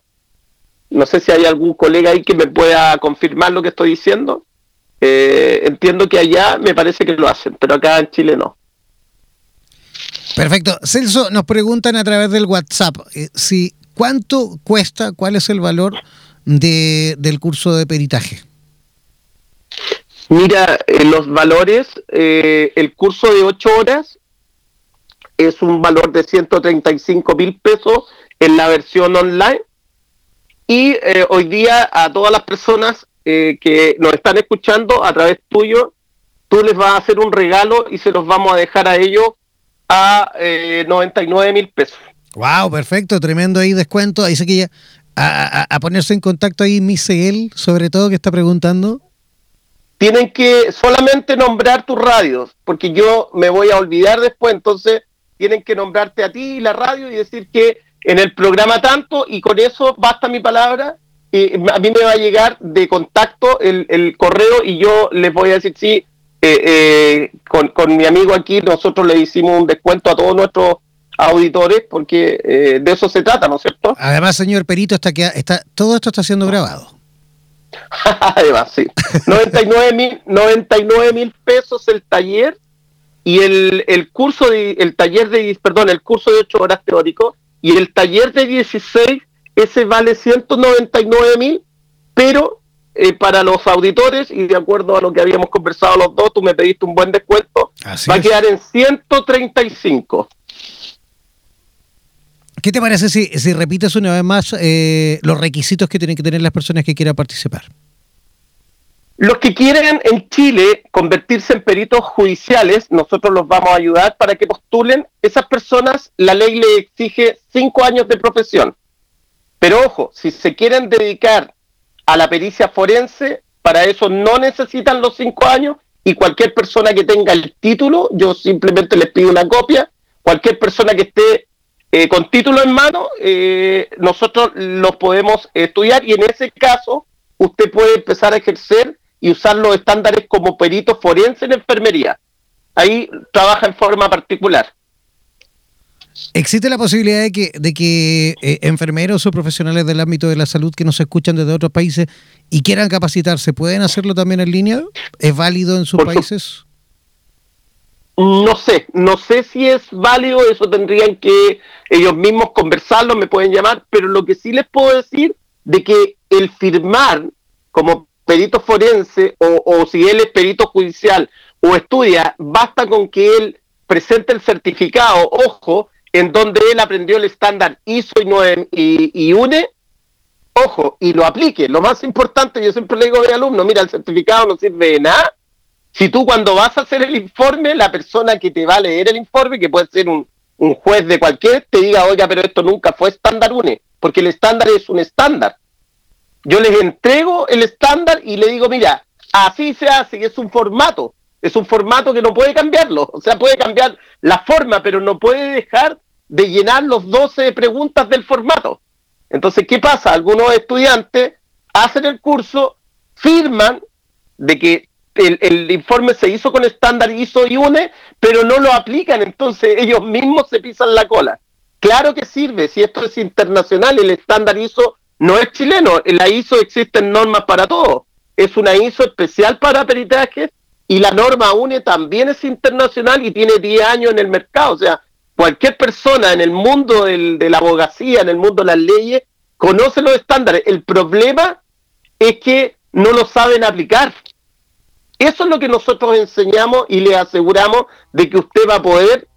no sé si hay algún colega ahí que me pueda confirmar lo que estoy diciendo. Eh, entiendo que allá me parece que lo hacen, pero acá en Chile no. Perfecto. Celso, nos preguntan a través del WhatsApp si cuánto cuesta, cuál es el valor de, del curso de peritaje. Mira, los valores, el curso de ocho horas es un valor de 135 mil pesos en la versión online. Y eh, hoy día a todas las personas eh, que nos están escuchando a través tuyo, tú les vas a hacer un regalo y se los vamos a dejar a ellos a 99 eh, mil pesos. Wow, perfecto, tremendo ahí descuento. Ahí se que ya a, a, ponerse en contacto ahí Misael, sobre todo que está preguntando. Tienen que solamente nombrar tus radios, porque yo me voy a olvidar después, entonces tienen que nombrarte a ti y la radio y decir que en el programa tanto, y con eso basta mi palabra, y a mí me va a llegar de contacto el, correo y yo les voy a decir, sí, eh, eh, con, mi amigo aquí nosotros le hicimos un descuento a todos nuestros auditores porque eh, de eso se trata, ¿no es cierto? Además, señor Perito, está que está, todo esto está siendo grabado. Además, sí. 99 mil pesos el taller y el, el curso de, el taller de, perdón, el curso de 8 horas teórico y el taller de 16, ese vale 199 mil, pero eh, para los auditores y de acuerdo a lo que habíamos conversado los dos, tú me pediste un buen descuento, va a quedar en 135. ¿Qué te parece si, si repites una vez más eh, los requisitos que tienen que tener las personas que quieran participar? Los que quieren en Chile convertirse en peritos judiciales, nosotros los vamos a ayudar para que postulen. Esas personas, la ley le exige cinco años de profesión. Pero ojo, si se quieren dedicar a la pericia forense, para eso no necesitan los cinco años y cualquier persona que tenga el título, yo simplemente les pido una copia. Cualquier persona que esté eh, con título en mano, eh, nosotros los podemos estudiar y en ese caso usted puede empezar a ejercer y usar los estándares como perito forense en enfermería. Ahí trabaja en forma particular. ¿Existe la posibilidad de que, de que eh, enfermeros o profesionales del ámbito de la salud que nos escuchan desde otros países y quieran capacitarse, pueden hacerlo también en línea? ¿Es válido en sus países? No sé, no sé si es válido, eso tendrían que ellos mismos conversarlo, me pueden llamar, pero lo que sí les puedo decir de que el firmar como perito forense o, si él es perito judicial o estudia, basta con que él presente el certificado, ojo, en donde él aprendió el estándar ISO y, y, UNE, ojo, y lo aplique. Lo más importante, yo siempre le digo a mi alumno, mira, el certificado no sirve de nada. Si tú cuando vas a hacer el informe, la persona que te va a leer el informe, que puede ser un, un juez de cualquier, te diga, oiga, pero esto nunca fue estándar UNE, porque el estándar es un estándar. Yo les entrego el estándar y le digo, mira, así se hace y es un formato. Es un formato que no puede cambiarlo. O sea, puede cambiar la forma, pero no puede dejar de llenar los 12 preguntas del formato. Entonces, ¿qué pasa? Algunos estudiantes hacen el curso, firman de que el, el, informe se hizo con estándar ISO y UNE, pero no lo aplican, entonces ellos mismos se pisan la cola. Claro que sirve, si esto es internacional, el estándar ISO no es chileno. En la ISO existen normas para todo. Es una ISO especial para peritaje y la norma UNE también es internacional y tiene 10 años en el mercado. O sea, cualquier persona en el mundo de la abogacía, en el mundo de las leyes, conoce los estándares. El problema es que no lo saben aplicar. Eso es lo que nosotros enseñamos y le aseguramos de que usted va a poder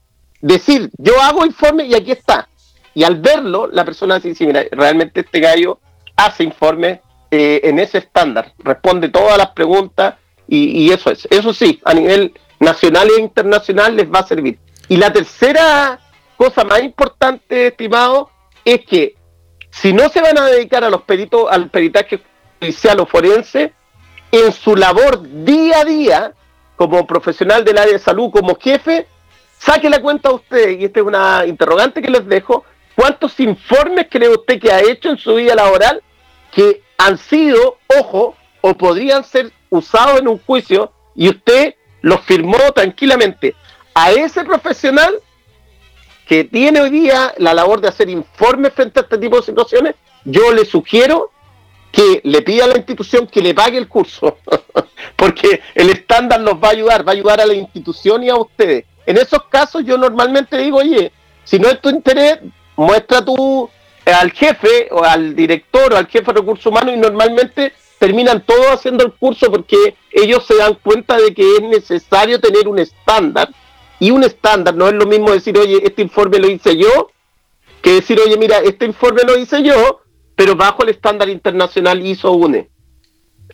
decir, yo hago informe y aquí está. Y al verlo, la persona dice, mira, realmente este gallo hace informe eh, en ese estándar, responde todas las preguntas y, eso es. Eso sí, a nivel nacional e internacional les va a servir. Y la tercera cosa más importante, estimado, es que si no se van a dedicar a los peritos, al peritaje judicial o forense, en su labor día a día, como profesional del área de salud, como jefe, saque la cuenta a usted, y esta es una interrogante que les dejo, ¿cuántos informes cree usted que ha hecho en su vida laboral que han sido, ojo, o podrían ser usados en un juicio y usted los firmó tranquilamente? A ese profesional que tiene hoy día la labor de hacer informes frente a este tipo de situaciones, yo le sugiero que le pida a la institución que le pague el curso, porque el estándar nos va a ayudar, va a ayudar a la institución y a ustedes. En esos casos yo normalmente digo, oye, si no es tu interés, muestra tú eh, al jefe o al director o al jefe de recursos humanos y normalmente terminan todos haciendo el curso porque ellos se dan cuenta de que es necesario tener un estándar y un estándar no es lo mismo decir, oye, este informe lo hice yo, que decir, oye, mira, este informe lo hice yo, pero bajo el estándar internacional ISO UNE.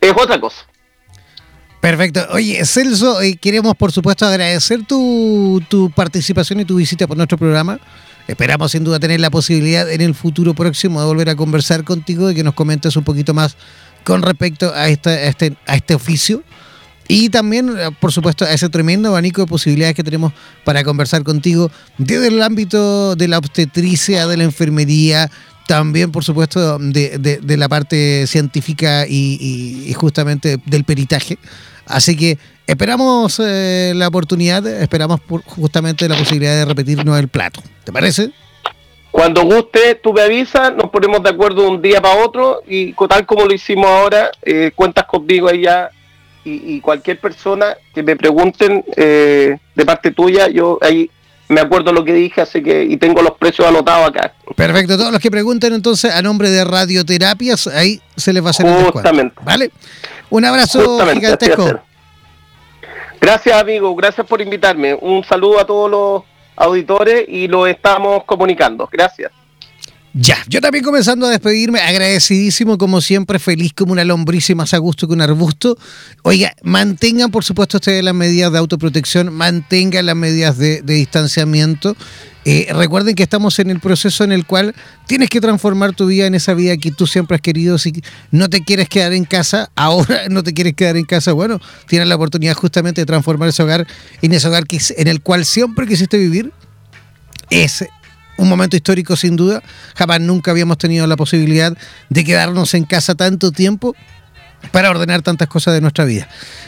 Es otra cosa. Perfecto. Oye, Celso, eh, queremos por supuesto agradecer tu, tu participación y tu visita por nuestro programa. Esperamos sin duda tener la posibilidad en el futuro próximo de volver a conversar contigo y que nos comentes un poquito más con respecto a, esta, este, este oficio y también, eh, por supuesto, a ese tremendo abanico de posibilidades que tenemos para conversar contigo desde el ámbito de la obstetricia, de la enfermería, también, por supuesto, de, la parte científica y, justamente del peritaje. Así que esperamos eh, la oportunidad, esperamos justamente la posibilidad de repetirnos el plato. ¿Te parece? Cuando guste, tú me avisas, nos ponemos de acuerdo un día para otro y tal como lo hicimos ahora, eh, cuentas conmigo ahí ya y, cualquier persona que me pregunten eh, de parte tuya, yo ahí me acuerdo lo que dije, así que y tengo los precios anotados acá. Perfecto, todos los que pregunten entonces a nombre de Radioterapias, ahí se les va a hacer Justamente. ¿Vale? Un abrazo gigantesco. Gracias, amigo, gracias por invitarme. Un saludo a todos los auditores y lo estamos comunicando. Gracias. Ya, yo también comenzando a despedirme, agradecidísimo como siempre, feliz como una lombriz y más a gusto que un arbusto. Oiga, mantengan por supuesto ustedes las medidas de autoprotección, mantengan las medidas de, distanciamiento. Eh, recuerden que estamos en el proceso en el cual tienes que transformar tu vida en esa vida que tú siempre has querido. Si no te quieres quedar en casa, ahora no te quieres quedar en casa, bueno, tienes la oportunidad justamente de transformar ese hogar en ese hogar que, en el cual siempre quisiste vivir. Es un momento histórico sin duda. Jamás nunca habíamos tenido la posibilidad de quedarnos en casa tanto tiempo para ordenar tantas cosas de nuestra vida.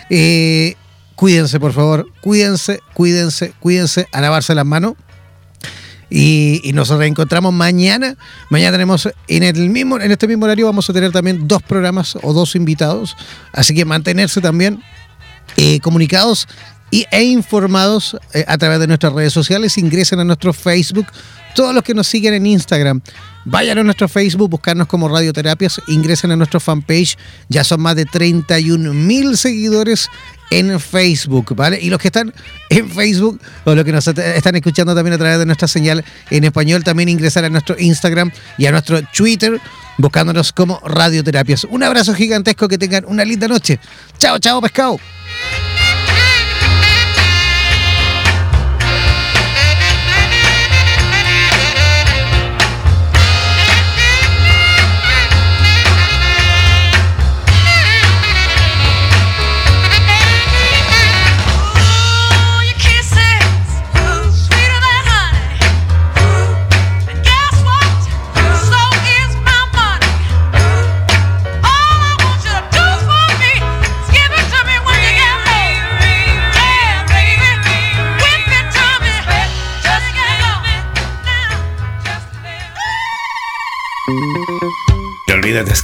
Eh, cuídense, por favor, cuídense, cuídense, cuídense, a lavarse las manos. Y, nos reencontramos mañana. Mañana tenemos en el mismo, en este mismo horario vamos a tener también dos programas o dos invitados. Así que mantenerse también eh, comunicados y, e informados eh, a través de nuestras redes sociales. Ingresen a nuestro Facebook todos los que nos siguen en Instagram, vayan a nuestro Facebook, buscarnos como Radioterapias, ingresen a nuestro fanpage, ya son más de 31 mil seguidores en Facebook, ¿vale? Y los que están en Facebook o los que nos están escuchando también a través de nuestra señal en español, también ingresar a nuestro Instagram y a nuestro Twitter buscándonos como Radioterapias. Un abrazo gigantesco, que tengan una linda noche. Chao, chao, pescado.